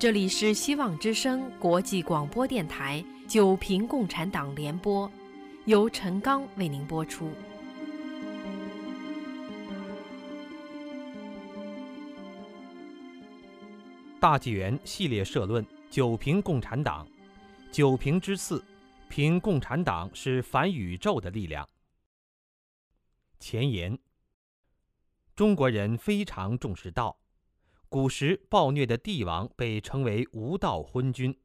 这里是希望之声国际广播电台《九平共产党联播》，由陈刚为您播出。大纪元系列社论：九平共产党，九平之四，凭共产党是反宇宙的力量。前言：中国人非常重视道。古时暴虐的帝王被称为无道昏君，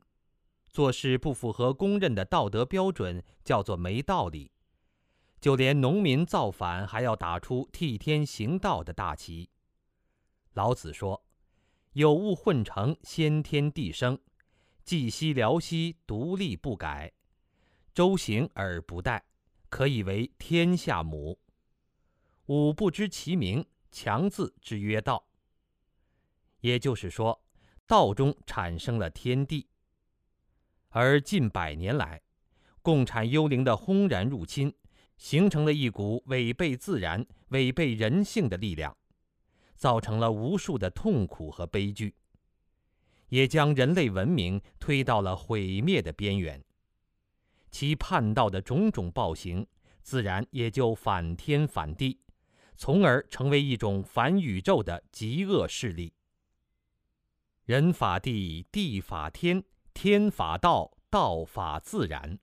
做事不符合公认的道德标准，叫做没道理。就连农民造反，还要打出替天行道的大旗。老子说：“有物混成，先天地生；寂兮寥兮，独立不改。周行而不殆，可以为天下母。吾不知其名，强字之曰道。”也就是说，道中产生了天地。而近百年来，共产幽灵的轰然入侵，形成了一股违背自然、违背人性的力量，造成了无数的痛苦和悲剧，也将人类文明推到了毁灭的边缘。其叛道的种种暴行，自然也就反天反地，从而成为一种反宇宙的极恶势力。人法地，地法天，天法道，道法自然。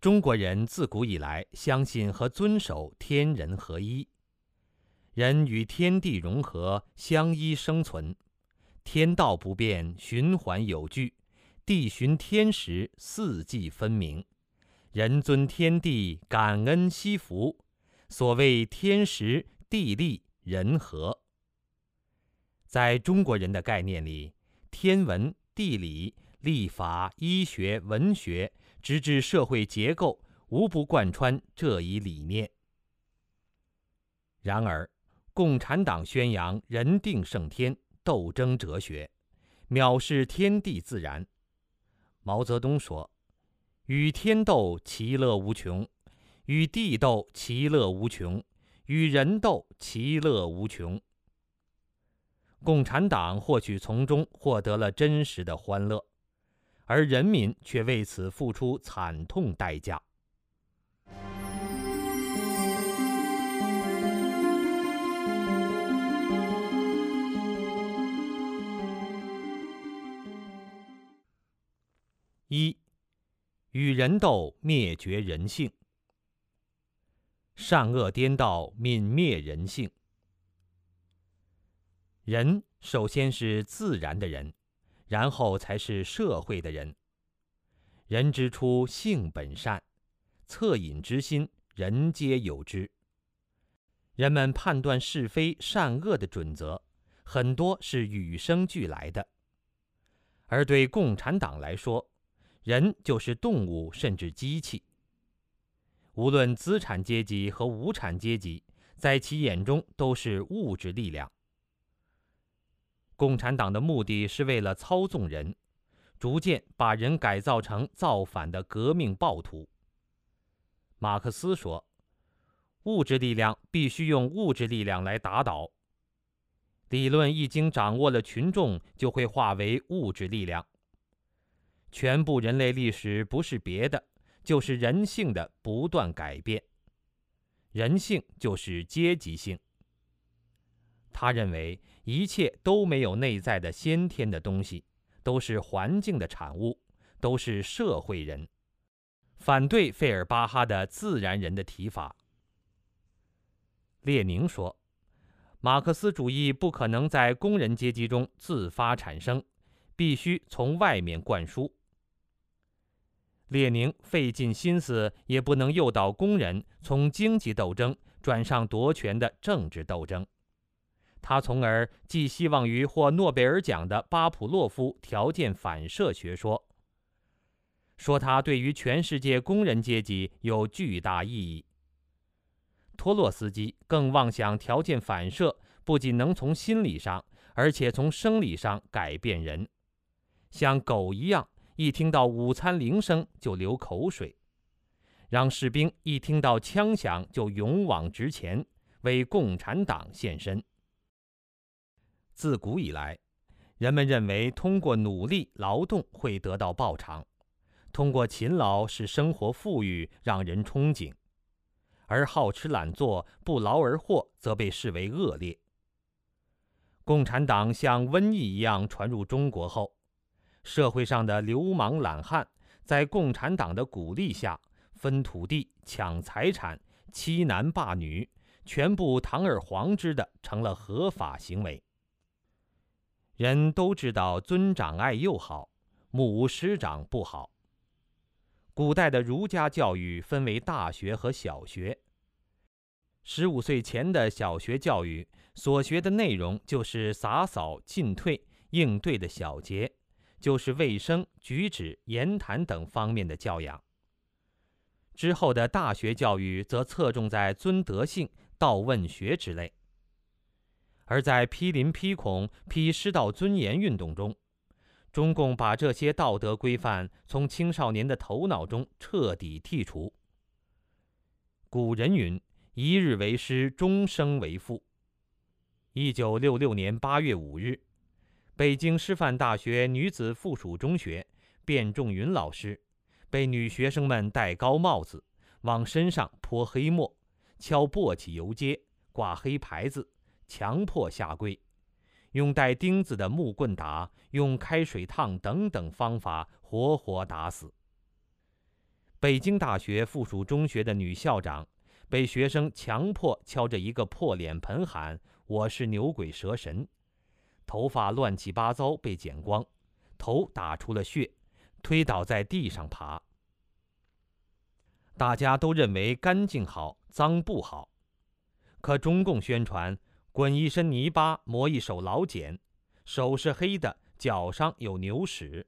中国人自古以来相信和遵守天人合一，人与天地融合，相依生存，天道不变，循环有据；地循天时，四季分明。人尊天地，感恩惜福，所谓天时地利人和。在中国人的概念里，天文、地理、历法、医学、文学，直至社会结构，无不贯穿这一理念。然而，共产党宣扬人定胜天斗争哲学，藐视天地自然。毛泽东说：“与天斗，其乐无穷；与地斗，其乐无穷；与人斗，其乐无穷。”共产党或许从中获得了真实的欢乐，而人民却为此付出惨痛代价。一，与人斗，灭绝人性；善恶颠倒，泯灭人性。人首先是自然的人，然后才是社会的人。人之初，性本善，恻隐之心，人皆有之。人们判断是非善恶的准则，很多是与生俱来的。而对共产党来说，人就是动物，甚至机器。无论资产阶级和无产阶级，在其眼中都是物质力量。共产党的目的是为了操纵人，逐渐把人改造成造反的革命暴徒。马克思说：“物质力量必须用物质力量来打倒。理论一经掌握了群众，就会化为物质力量。全部人类历史不是别的，就是人性的不断改变。人性就是阶级性。”他认为一切都没有内在的先天的东西，都是环境的产物，都是社会人。反对费尔巴哈的自然人的提法。列宁说：“马克思主义不可能在工人阶级中自发产生，必须从外面灌输。”列宁费尽心思也不能诱导工人从经济斗争转上夺权的政治斗争。他从而寄希望于获诺贝尔奖的巴甫洛夫条件反射学说，说他对于全世界工人阶级有巨大意义。托洛斯基更妄想条件反射不仅能从心理上，而且从生理上改变人，像狗一样，一听到午餐铃声就流口水，让士兵一听到枪响就勇往直前，为共产党献身。自古以来，人们认为通过努力劳动会得到报偿，通过勤劳使生活富裕，让人憧憬；而好吃懒做、不劳而获则被视为恶劣。共产党像瘟疫一样传入中国后，社会上的流氓懒汉在共产党的鼓励下，分土地、抢财产、欺男霸女，全部堂而皇之的成了合法行为。人都知道尊长爱幼好，目无师长不好。古代的儒家教育分为大学和小学。十五岁前的小学教育所学的内容就是洒扫、进退、应对的小节，就是卫生、举止、言谈等方面的教养。之后的大学教育则侧重在尊德性、道问学之类。而在批林批孔、批师道尊严运动中，中共把这些道德规范从青少年的头脑中彻底剔除。古人云：“一日为师，终生为父。”一九六六年八月五日，北京师范大学女子附属中学卞仲云老师被女学生们戴高帽子，往身上泼黑墨，敲簸箕游街，挂黑牌子。强迫下跪，用带钉子的木棍打，用开水烫等等方法活活打死。北京大学附属中学的女校长被学生强迫敲着一个破脸盆喊：“我是牛鬼蛇神。”头发乱七八糟被剪光，头打出了血，推倒在地上爬。大家都认为干净好，脏不好，可中共宣传。滚一身泥巴，磨一手老茧，手是黑的，脚上有牛屎，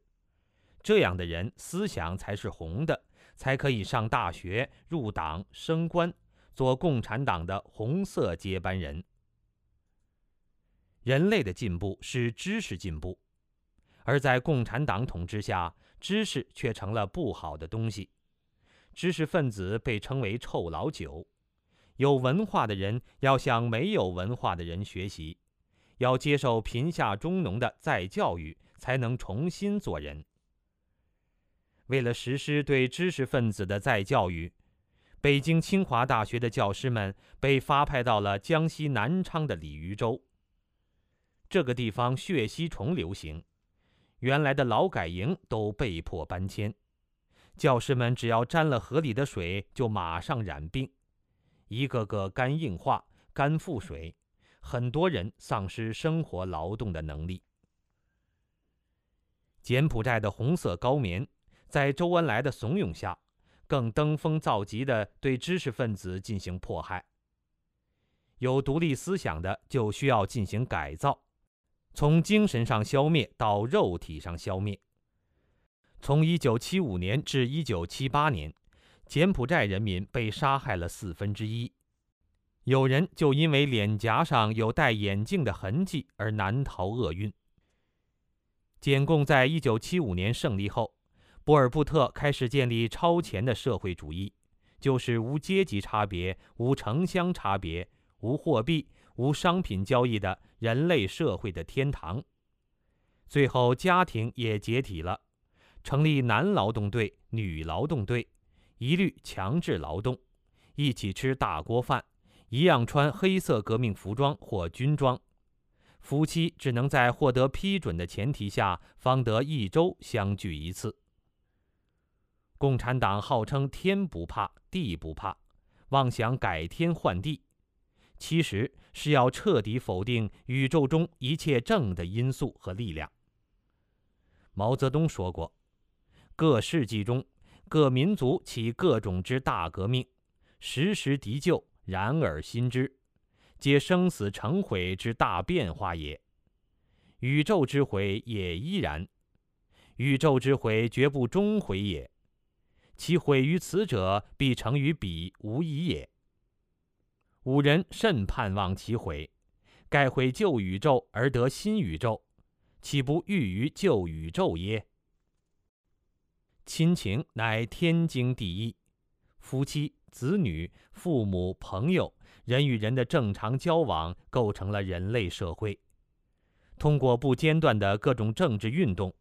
这样的人思想才是红的，才可以上大学、入党、升官，做共产党的红色接班人。人类的进步是知识进步，而在共产党统治下，知识却成了不好的东西，知识分子被称为臭老九。有文化的人要向没有文化的人学习，要接受贫下中农的再教育，才能重新做人。为了实施对知识分子的再教育，北京清华大学的教师们被发派到了江西南昌的鲤鱼洲。这个地方血吸虫流行，原来的劳改营都被迫搬迁，教师们只要沾了河里的水，就马上染病。一个个肝硬化、肝腹水，很多人丧失生活劳动的能力。柬埔寨的红色高棉，在周恩来的怂恿下，更登峰造极地对知识分子进行迫害。有独立思想的就需要进行改造，从精神上消灭到肉体上消灭。从1975年至1978年。柬埔寨人民被杀害了四分之一，有人就因为脸颊上有戴眼镜的痕迹而难逃厄运。柬共在一九七五年胜利后，波尔布特开始建立超前的社会主义，就是无阶级差别、无城乡差别、无货币、无商品交易的人类社会的天堂。最后，家庭也解体了，成立男劳动队、女劳动队。一律强制劳动，一起吃大锅饭，一样穿黑色革命服装或军装，夫妻只能在获得批准的前提下，方得一周相聚一次。共产党号称天不怕地不怕，妄想改天换地，其实是要彻底否定宇宙中一切正的因素和力量。毛泽东说过，各世纪中。各民族起各种之大革命，时时敌旧，然而新之，皆生死成毁之大变化也。宇宙之毁也依然，宇宙之毁绝不终毁也。其毁于此者，必成于彼无疑也。吾人甚盼望其毁，盖毁旧宇宙而得新宇宙，岂不欲于旧宇宙耶？亲情乃天经地义，夫妻、子女、父母、朋友，人与人的正常交往，构成了人类社会。通过不间断的各种政治运动，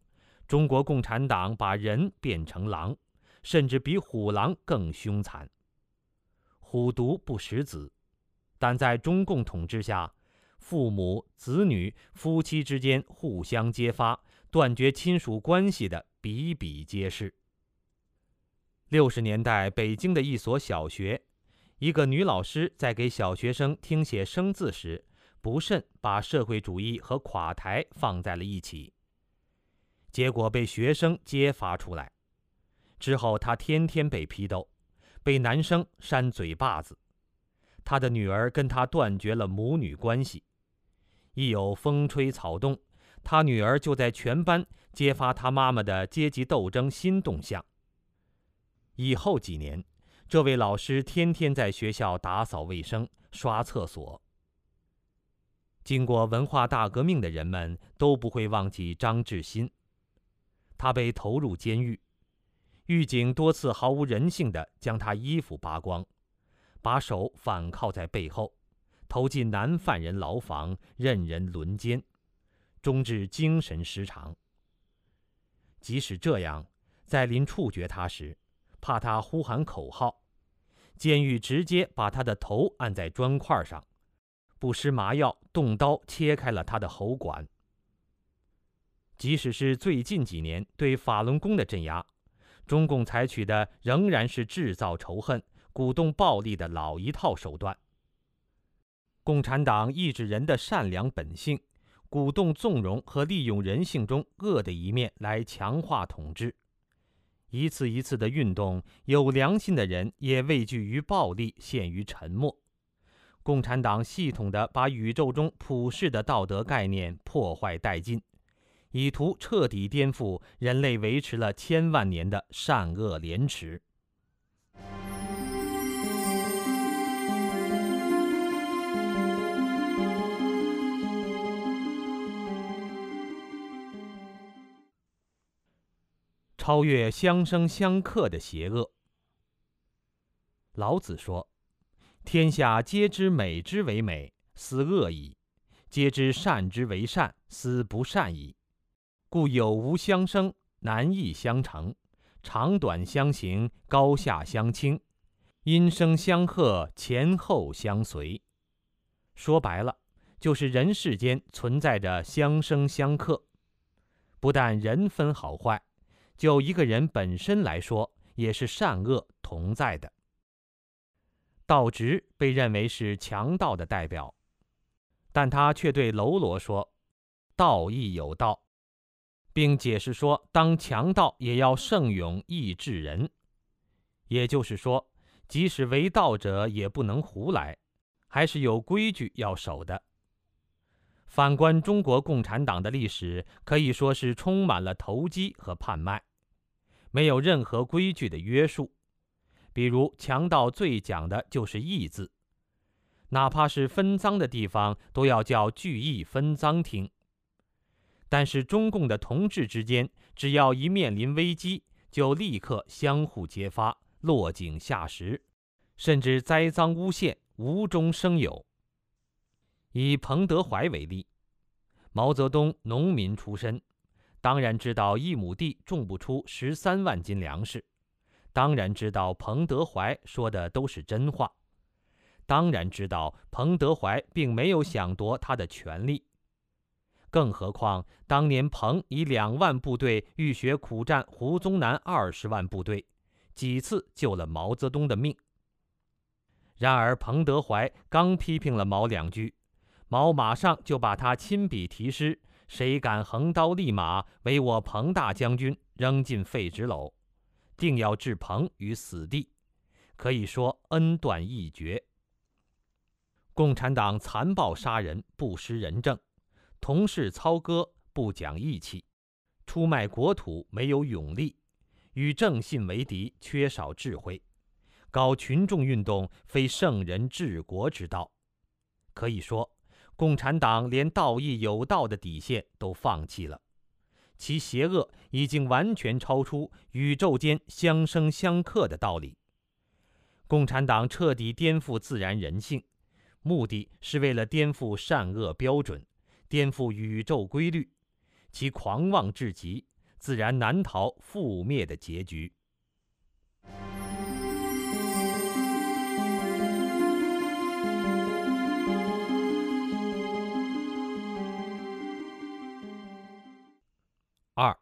中国共产党把人变成狼，甚至比虎狼更凶残。虎毒不食子，但在中共统治下，父母、子女、夫妻之间互相揭发、断绝亲属关系的比比皆是。六十年代，北京的一所小学，一个女老师在给小学生听写生字时。不慎把社会主义和垮台放在了一起，结果被学生揭发出来。之后，她天天被批斗，被男生扇嘴巴子。她的女儿跟她断绝了母女关系。一有风吹草动，他女儿就在全班揭发他妈妈的阶级斗争新动向。以后几年，这位老师天天在学校打扫卫生、刷厕所。经过文化大革命的人们都不会忘记张志新。他被投入监狱，狱警多次毫无人性地将他衣服扒光，把手反铐在背后，投进男犯人牢房，任人轮奸，终至精神失常。即使这样，在临处决他时，怕他呼喊口号，监狱直接把他的头按在砖块上。不施麻药，动刀切开了他的喉管。即使是最近几年对法轮功的镇压，中共采取的仍然是制造仇恨、鼓动暴力的老一套手段。共产党抑制人的善良本性，鼓动纵容和利用人性中恶的一面来强化统治。一次一次的运动，有良心的人也畏惧于暴力，陷于沉默。共产党系统地把宇宙中普世的道德概念破坏殆尽，以图彻底颠覆人类维持了千万年的善恶廉耻。超越相生相克的邪恶。老子说。天下皆知美之为美，斯恶已；皆知善之为善，斯不善已。故有无相生，难易相成；长短相形，高下相倾；因声相和，前后相随。说白了，就是人世间存在着相生相克。不但人分好坏，就一个人本身来说，也是善恶同在的。道直被认为是强盗的代表，但他却对喽罗说：“道亦有道，并解释说，当强盗也要胜勇义治人。也就是说，即使为道者也不能胡来，还是有规矩要守的。反观中国共产党的历史，可以说是充满了投机和叛卖，没有任何规矩的约束。”比如强盗最讲的就是义字，哪怕是分赃的地方都要叫聚义分赃厅。但是中共的同志之间，只要一面临危机，就立刻相互揭发、落井下石，甚至栽赃诬陷，无中生有。以彭德怀为例，毛泽东农民出身，当然知道一亩地种不出十三万斤粮食。当然知道彭德怀说的都是真话，当然知道彭德怀并没有想夺他的权利。更何况当年彭以两万部队浴血苦战胡宗南二十万部队，几次救了毛泽东的命。然而彭德怀刚批评了毛两句，毛马上就把他亲笔题诗：“谁敢横刀立马为我彭大将军扔进废纸篓。”定要置彭于死地，可以说恩断义绝。共产党残暴杀人，不施仁政；同事操戈，不讲义气；出卖国土，没有勇力；与正信为敌，缺少智慧；搞群众运动，非圣人治国之道。可以说，共产党连道义有道的底线都放弃了。其邪恶已经完全超出宇宙间相生相克的道理。共产党彻底颠覆自然人性，目的是为了颠覆善恶标准，颠覆宇宙规律，其狂妄至极，自然难逃覆灭的结局。二，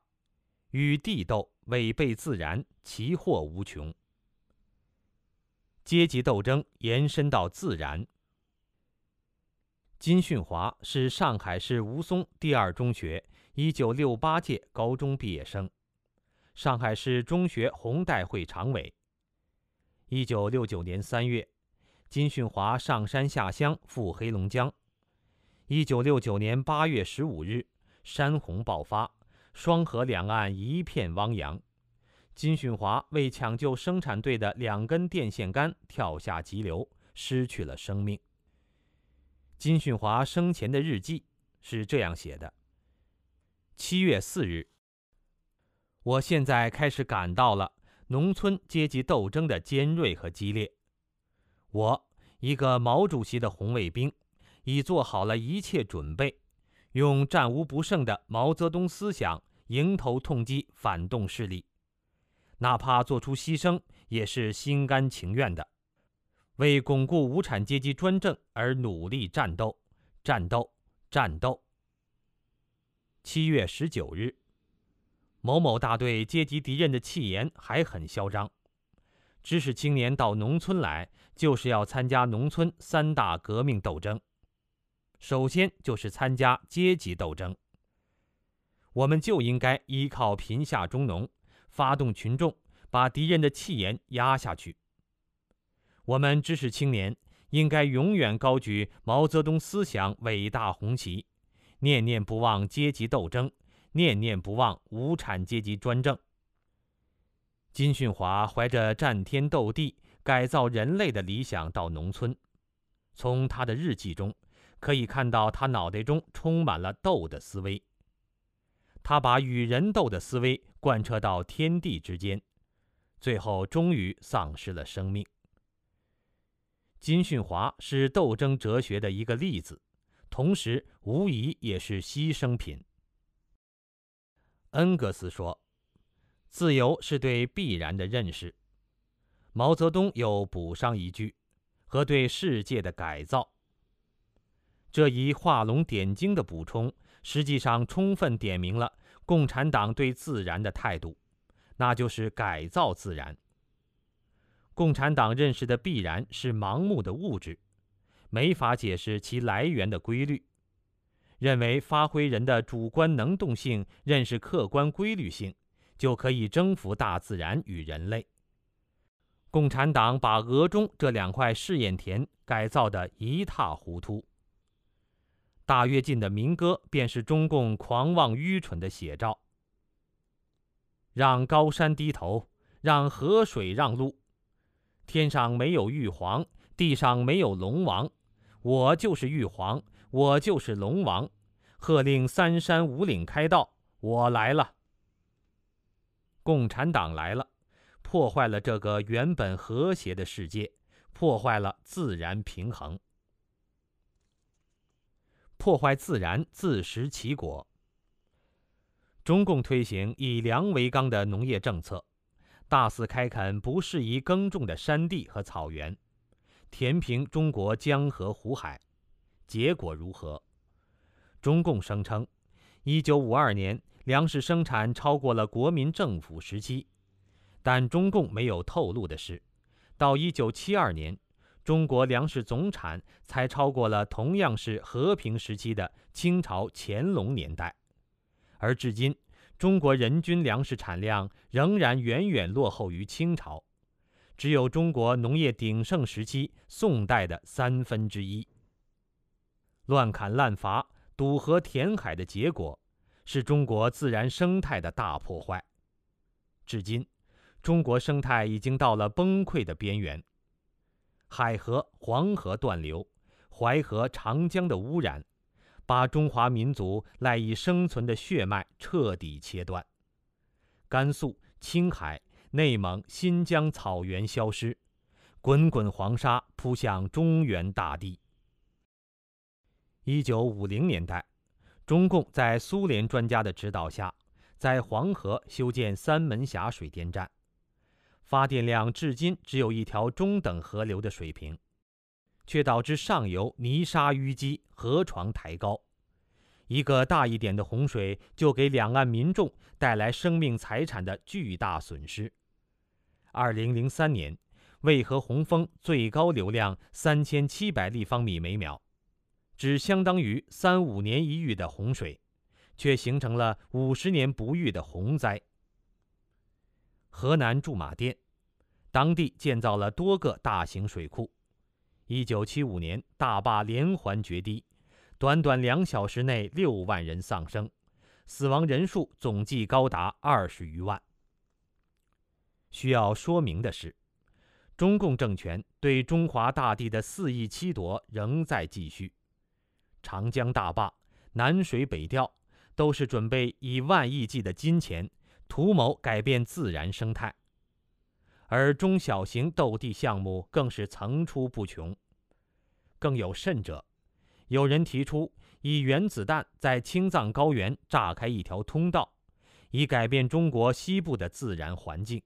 与地斗，违背自然，其祸无穷。阶级斗争延伸到自然。金训华是上海市吴淞第二中学一九六八届高中毕业生，上海市中学红代会常委。一九六九年三月，金训华上山下乡赴黑龙江。一九六九年八月十五日，山洪爆发。双河两岸一片汪洋，金训华为抢救生产队的两根电线杆跳下急流，失去了生命。金训华生前的日记是这样写的：七月四日，我现在开始感到了农村阶级斗争的尖锐和激烈。我一个毛主席的红卫兵，已做好了一切准备。用战无不胜的毛泽东思想迎头痛击反动势力，哪怕做出牺牲，也是心甘情愿的。为巩固无产阶级专政而努力战斗，战斗，战斗。七月十九日，某某大队阶级敌人的气焰还很嚣张。知识青年到农村来，就是要参加农村三大革命斗争。首先就是参加阶级斗争，我们就应该依靠贫下中农，发动群众，把敌人的气焰压下去。我们知识青年应该永远高举毛泽东思想伟大红旗，念念不忘阶级斗争，念念不忘无产阶级专政。金训华怀着战天斗地、改造人类的理想到农村，从他的日记中。可以看到，他脑袋中充满了斗的思维。他把与人斗的思维贯彻到天地之间，最后终于丧失了生命。金训华是斗争哲学的一个例子，同时无疑也是牺牲品。恩格斯说：“自由是对必然的认识。”毛泽东又补上一句：“和对世界的改造。”这一画龙点睛的补充，实际上充分点明了共产党对自然的态度，那就是改造自然。共产党认识的必然是盲目的物质，没法解释其来源的规律，认为发挥人的主观能动性，认识客观规律性，就可以征服大自然与人类。共产党把俄中这两块试验田改造得一塌糊涂。大跃进的民歌便是中共狂妄愚蠢的写照。让高山低头，让河水让路，天上没有玉皇，地上没有龙王，我就是玉皇，我就是龙王，喝令三山五岭开道，我来了。共产党来了，破坏了这个原本和谐的世界，破坏了自然平衡。破坏自然，自食其果。中共推行以粮为纲的农业政策，大肆开垦不适宜耕种的山地和草原，填平中国江河湖海，结果如何？中共声称，一九五二年粮食生产超过了国民政府时期，但中共没有透露的是，到一九七二年。中国粮食总产才超过了同样是和平时期的清朝乾隆年代，而至今，中国人均粮食产量仍然远远落后于清朝，只有中国农业鼎盛时期宋代的三分之一。乱砍滥伐、堵河填海的结果，是中国自然生态的大破坏。至今，中国生态已经到了崩溃的边缘。海河、黄河断流，淮河、长江的污染，把中华民族赖以生存的血脉彻底切断。甘肃、青海、内蒙、新疆草原消失，滚滚黄沙扑向中原大地。一九五零年代，中共在苏联专家的指导下，在黄河修建三门峡水电站，发电量至今只有一条中等河流的水平，却导致上游泥沙淤积，河床抬高。一个大一点的洪水就给两岸民众带来生命财产的巨大损失。二零零三年，渭河洪峰最高流量三千七百立方米每秒。只相当于三五年一遇的洪水，却形成了五十年不遇的洪灾。河南驻马店，当地建造了多个大型水库。一九七五年，大坝连环决堤，短短两小时内六万人丧生，死亡人数总计高达二十余万。需要说明的是，中共政权对中华大地的肆意欺夺仍在继续。长江大坝、南水北调，都是准备以万亿计的金钱，图谋改变自然生态。而中小型斗地项目更是层出不穷。更有甚者，有人提出以原子弹在青藏高原炸开一条通道，以改变中国西部的自然环境。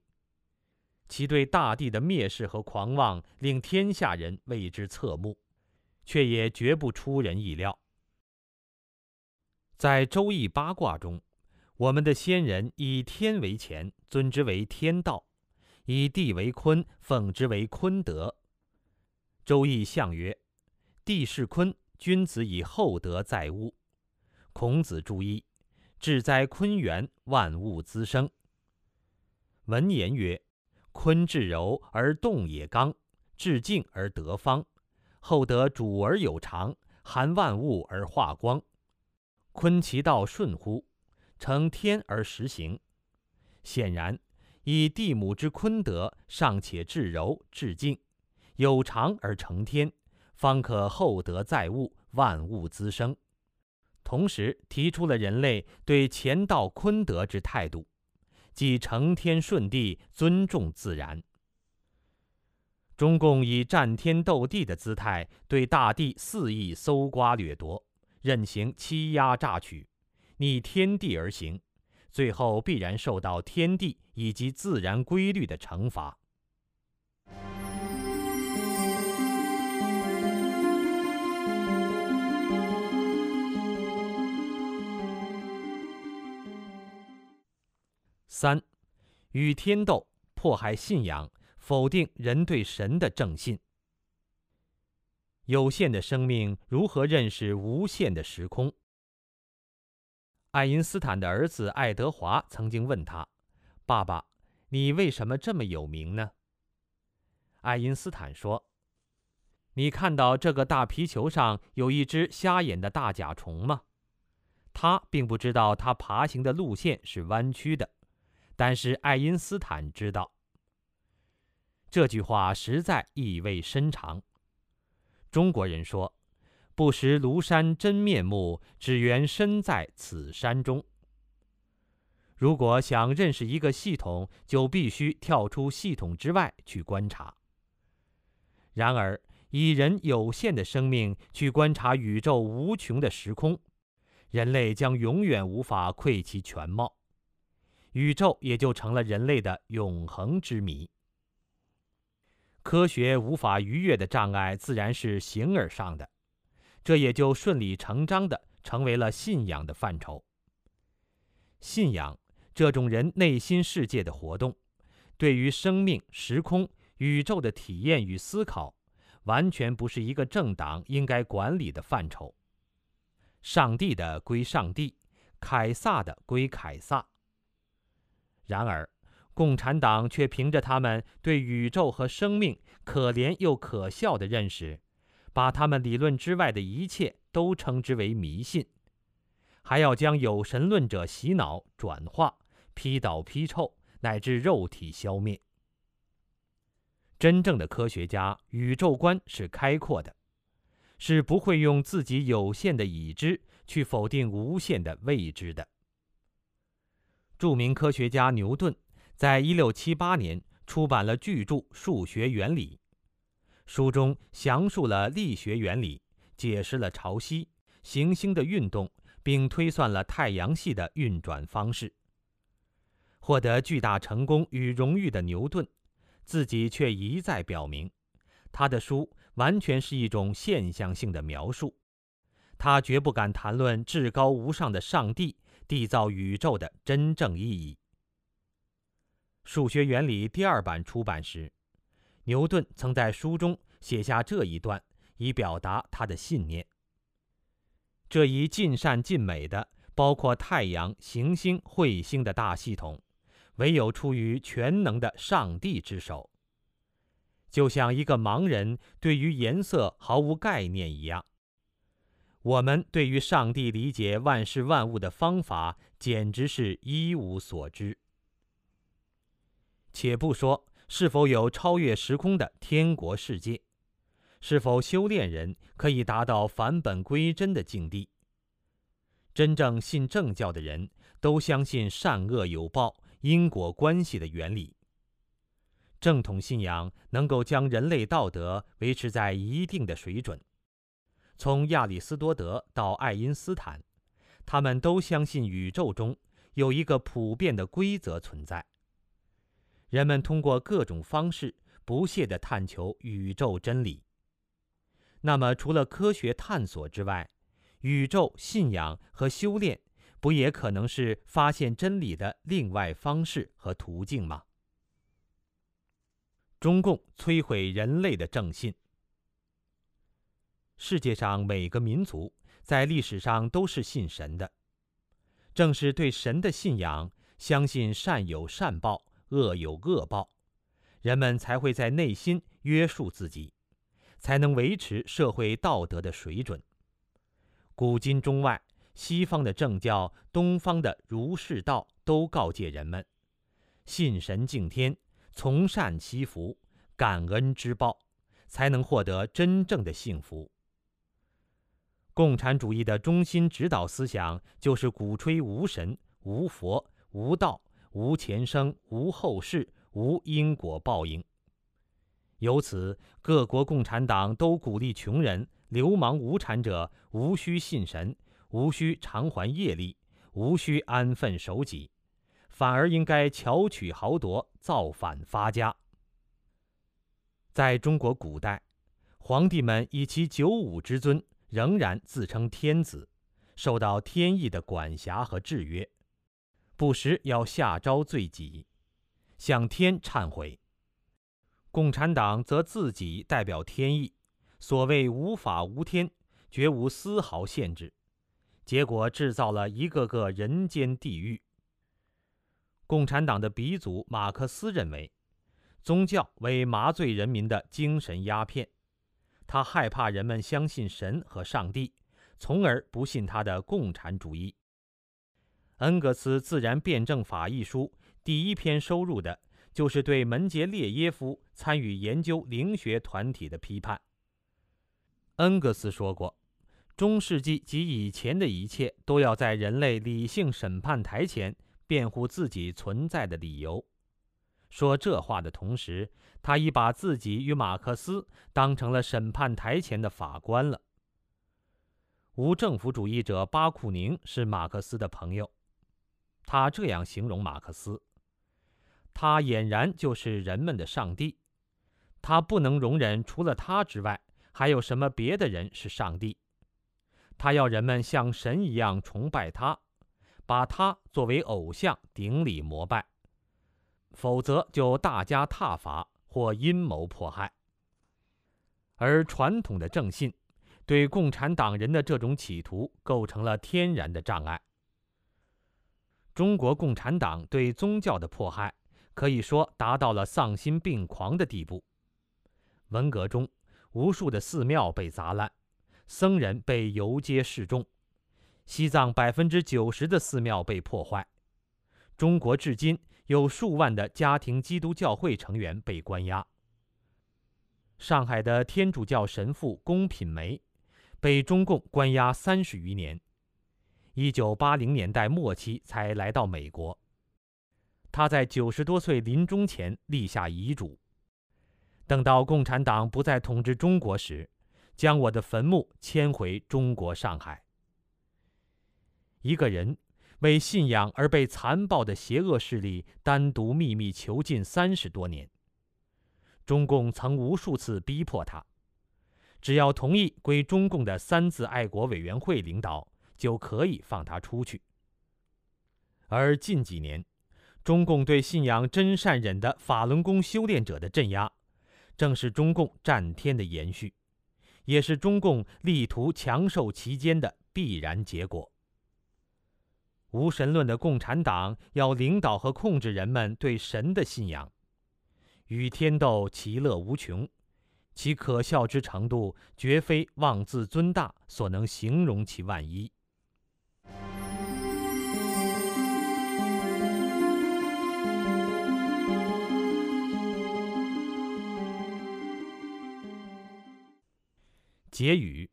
其对大地的蔑视和狂妄，令天下人为之侧目。却也绝不出人意料。在《周易》八卦中，我们的先人以天为乾，尊之为天道；以地为坤，奉之为坤德。《周易》象曰：“地势坤，君子以厚德载物。”孔子注一：“志在坤元，万物滋生。”文言曰：“坤至柔而动也刚，至静而得方。”厚德主而有常，含万物而化光。坤其道顺乎？成天而实行。显然，以地母之坤德，尚且至柔至静，有常而成天，方可厚德载物，万物滋生。同时，提出了人类对乾道坤德之态度，即成天顺地，尊重自然。中共以战天斗地的姿态对大地肆意搜刮掠夺，任行欺压榨取，逆天地而行，最后必然受到天地以及自然规律的惩罚。三，与天斗，迫害信仰。否定人对神的正信。有限的生命如何认识无限的时空？爱因斯坦的儿子爱德华曾经问他：“爸爸，你为什么这么有名呢？”爱因斯坦说：“你看到这个大皮球上有一只瞎眼的大甲虫吗？他并不知道它爬行的路线是弯曲的，但是爱因斯坦知道。”这句话实在意味深长。中国人说：“不识庐山真面目，只缘身在此山中。”如果想认识一个系统，就必须跳出系统之外去观察。然而，以人有限的生命去观察宇宙无穷的时空，人类将永远无法窥其全貌，宇宙也就成了人类的永恒之谜。科学无法逾越的障碍，自然是形而上的，这也就顺理成章的成为了信仰的范畴。信仰这种人内心世界的活动，对于生命、时空、宇宙的体验与思考，完全不是一个政党应该管理的范畴。上帝的归上帝，凯撒的归凯撒。然而。共产党却凭着他们对宇宙和生命可怜又可笑的认识，把他们理论之外的一切都称之为迷信，还要将有神论者洗脑、转化、批倒、批臭，乃至肉体消灭。真正的科学家，宇宙观是开阔的，是不会用自己有限的已知去否定无限的未知的。著名科学家牛顿。在一六七八年出版了巨著《数学原理》，书中详述了力学原理，解释了潮汐、行星的运动，并推算了太阳系的运转方式。获得巨大成功与荣誉的牛顿，自己却一再表明，他的书完全是一种现象性的描述，他绝不敢谈论至高无上的上帝缔造宇宙的真正意义。数学原理第二版出版时，牛顿曾在书中写下这一段，以表达他的信念：这一尽善尽美的、包括太阳、行星、彗星的大系统。唯有出于全能的上帝之手，就像一个盲人对于颜色毫无概念一样，我们对于上帝理解万事万物的方法，简直是一无所知。且不说是否有超越时空的天国世界，是否修炼人可以达到返本归真的境地，真正信正教的人都相信善恶有报。因果关系的原理。正统信仰能够将人类道德维持在一定的水准。从亚里士多德到爱因斯坦，他们都相信宇宙中有一个普遍的规则存在。人们通过各种方式不懈地探求宇宙真理。那么，除了科学探索之外，宇宙信仰和修炼。不也可能是发现真理的另外方式和途径吗？中共摧毁人类的正信。世界上每个民族在历史上都是信神的，正是对神的信仰，相信善有善报，恶有恶报，人们才会在内心约束自己，才能维持社会道德的水准。古今中外。西方的政教，东方的儒释道，都告诫人们：信神敬天，从善祈福，感恩知报，才能获得真正的幸福。共产主义的中心指导思想就是鼓吹无神、无佛、无道、无前生、无后世、无因果报应。由此，各国共产党都鼓励穷人、流氓、无产者无需信神。无需偿还业力，无需安分守己，反而应该巧取豪夺，造反发家。在中国古代，皇帝们以其九五之尊，仍然自称天子，受到天意的管辖和制约，不时要下诏罪己，向天忏悔。共产党则自己代表天意，所谓无法无天，绝无丝毫限制。结果制造了一个个人间地狱。共产党的鼻祖马克思认为，宗教为麻醉人民的精神鸦片，他害怕人们相信神和上帝，从而不信他的共产主义。恩格斯《自然辩证法》一书第一篇收入的就是对门捷列耶夫参与研究灵学团体的批判。恩格斯说过。中世纪及以前的一切，都要在人类理性审判台前辩护自己存在的理由。说这话的同时，他已把自己与马克思当成了审判台前的法官了。无政府主义者巴库宁是马克思的朋友，他这样形容马克思：他俨然就是人们的上帝，他不能容忍除了他之外还有什么别的人是上帝。他要人们像神一样崇拜他，把他作为偶像顶礼膜拜，否则就大加挞伐或阴谋迫害。而传统的正信，对共产党人的这种企图构成了天然的障碍。中国共产党对宗教的迫害，可以说达到了丧心病狂的地步。文革中，无数的寺庙被砸烂。僧人被游街示众，西藏百分之九十的寺庙被破坏，中国至今有数万的家庭基督教会成员被关押。上海的天主教神父龚品梅，被中共关押三十余年，一九八零年代末期才来到美国。他在九十多岁临终前立下遗嘱，等到共产党不再统治中国时。将我的坟墓迁回中国上海。一个人为信仰而被残暴的邪恶势力单独秘密囚禁三十多年。中共曾无数次逼迫他，只要同意归中共的三自爱国委员会领导，就可以放他出去。而近几年，中共对信仰真善忍的法轮功修炼者的镇压，正是中共战天的延续，也是中共力图强寿期间的必然结果。无神论的共产党要领导和控制人们对神的信仰，与天斗，其乐无穷，其可笑之程度，绝非妄自尊大所能形容其万一。结语：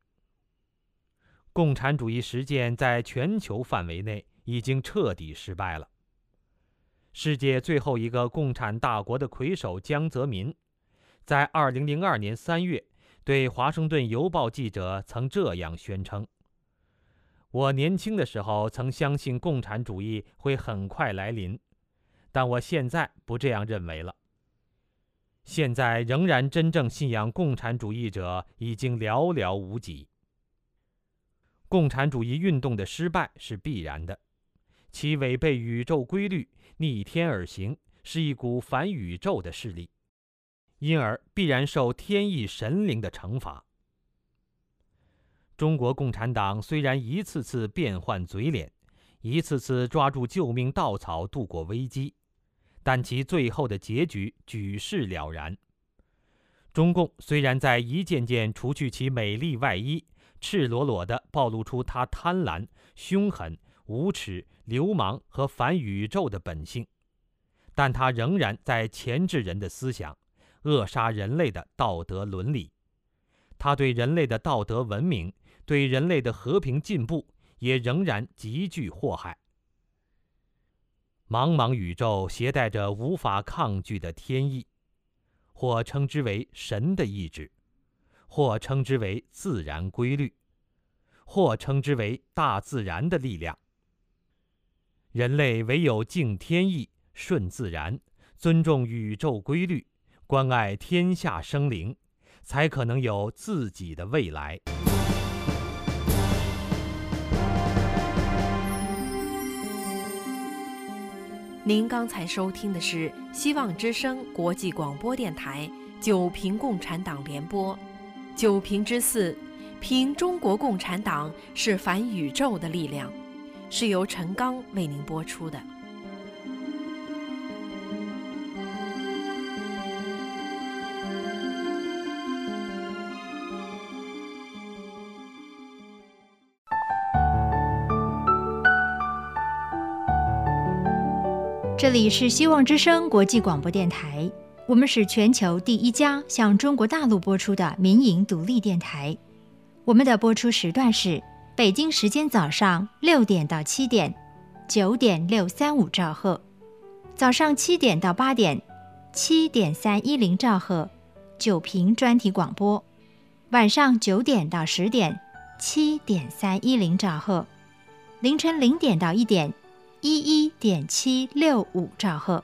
共产主义实践在全球范围内已经彻底失败了。世界最后一个共产大国的魁首江泽民，在二零零二年三月对《华盛顿邮报》记者曾这样宣称：“我年轻的时候曾相信共产主义会很快来临，但我现在不这样认为了。”现在仍然真正信仰共产主义者已经寥寥无几。共产主义运动的失败是必然的，其违背宇宙规律、逆天而行，是一股反宇宙的势力，因而必然受天意神灵的惩罚。中国共产党虽然一次次变换嘴脸，一次次抓住救命稻草度过危机。但其最后的结局举世了然。中共虽然在一件件除去其美丽外衣，赤裸裸地暴露出他贪婪、凶狠、无耻、流氓和反宇宙的本性，但他仍然在钳制人的思想，扼杀人类的道德伦理。他对人类的道德文明、对人类的和平进步，也仍然极具祸害。茫茫宇宙携带着无法抗拒的天意，或称之为神的意志，或称之为自然规律，或称之为大自然的力量。人类唯有敬天意、顺自然、尊重宇宙规律、关爱天下生灵，才可能有自己的未来。您刚才收听的是希望之声国际广播电台九平共产党联播，九平之四，凭中国共产党是反宇宙的力量，是由陈刚为您播出的。这里是希望之声国际广播电台，我们是全球第一家向中国大陆播出的民营独立电台。我们的播出时段是北京时间早上六点到七点，九点六三五兆赫；早上七点到八点，七点三一零兆赫，九频专题广播；晚上九点到十点，七点三一零兆赫；凌晨零点到一点。一一点七六五兆赫。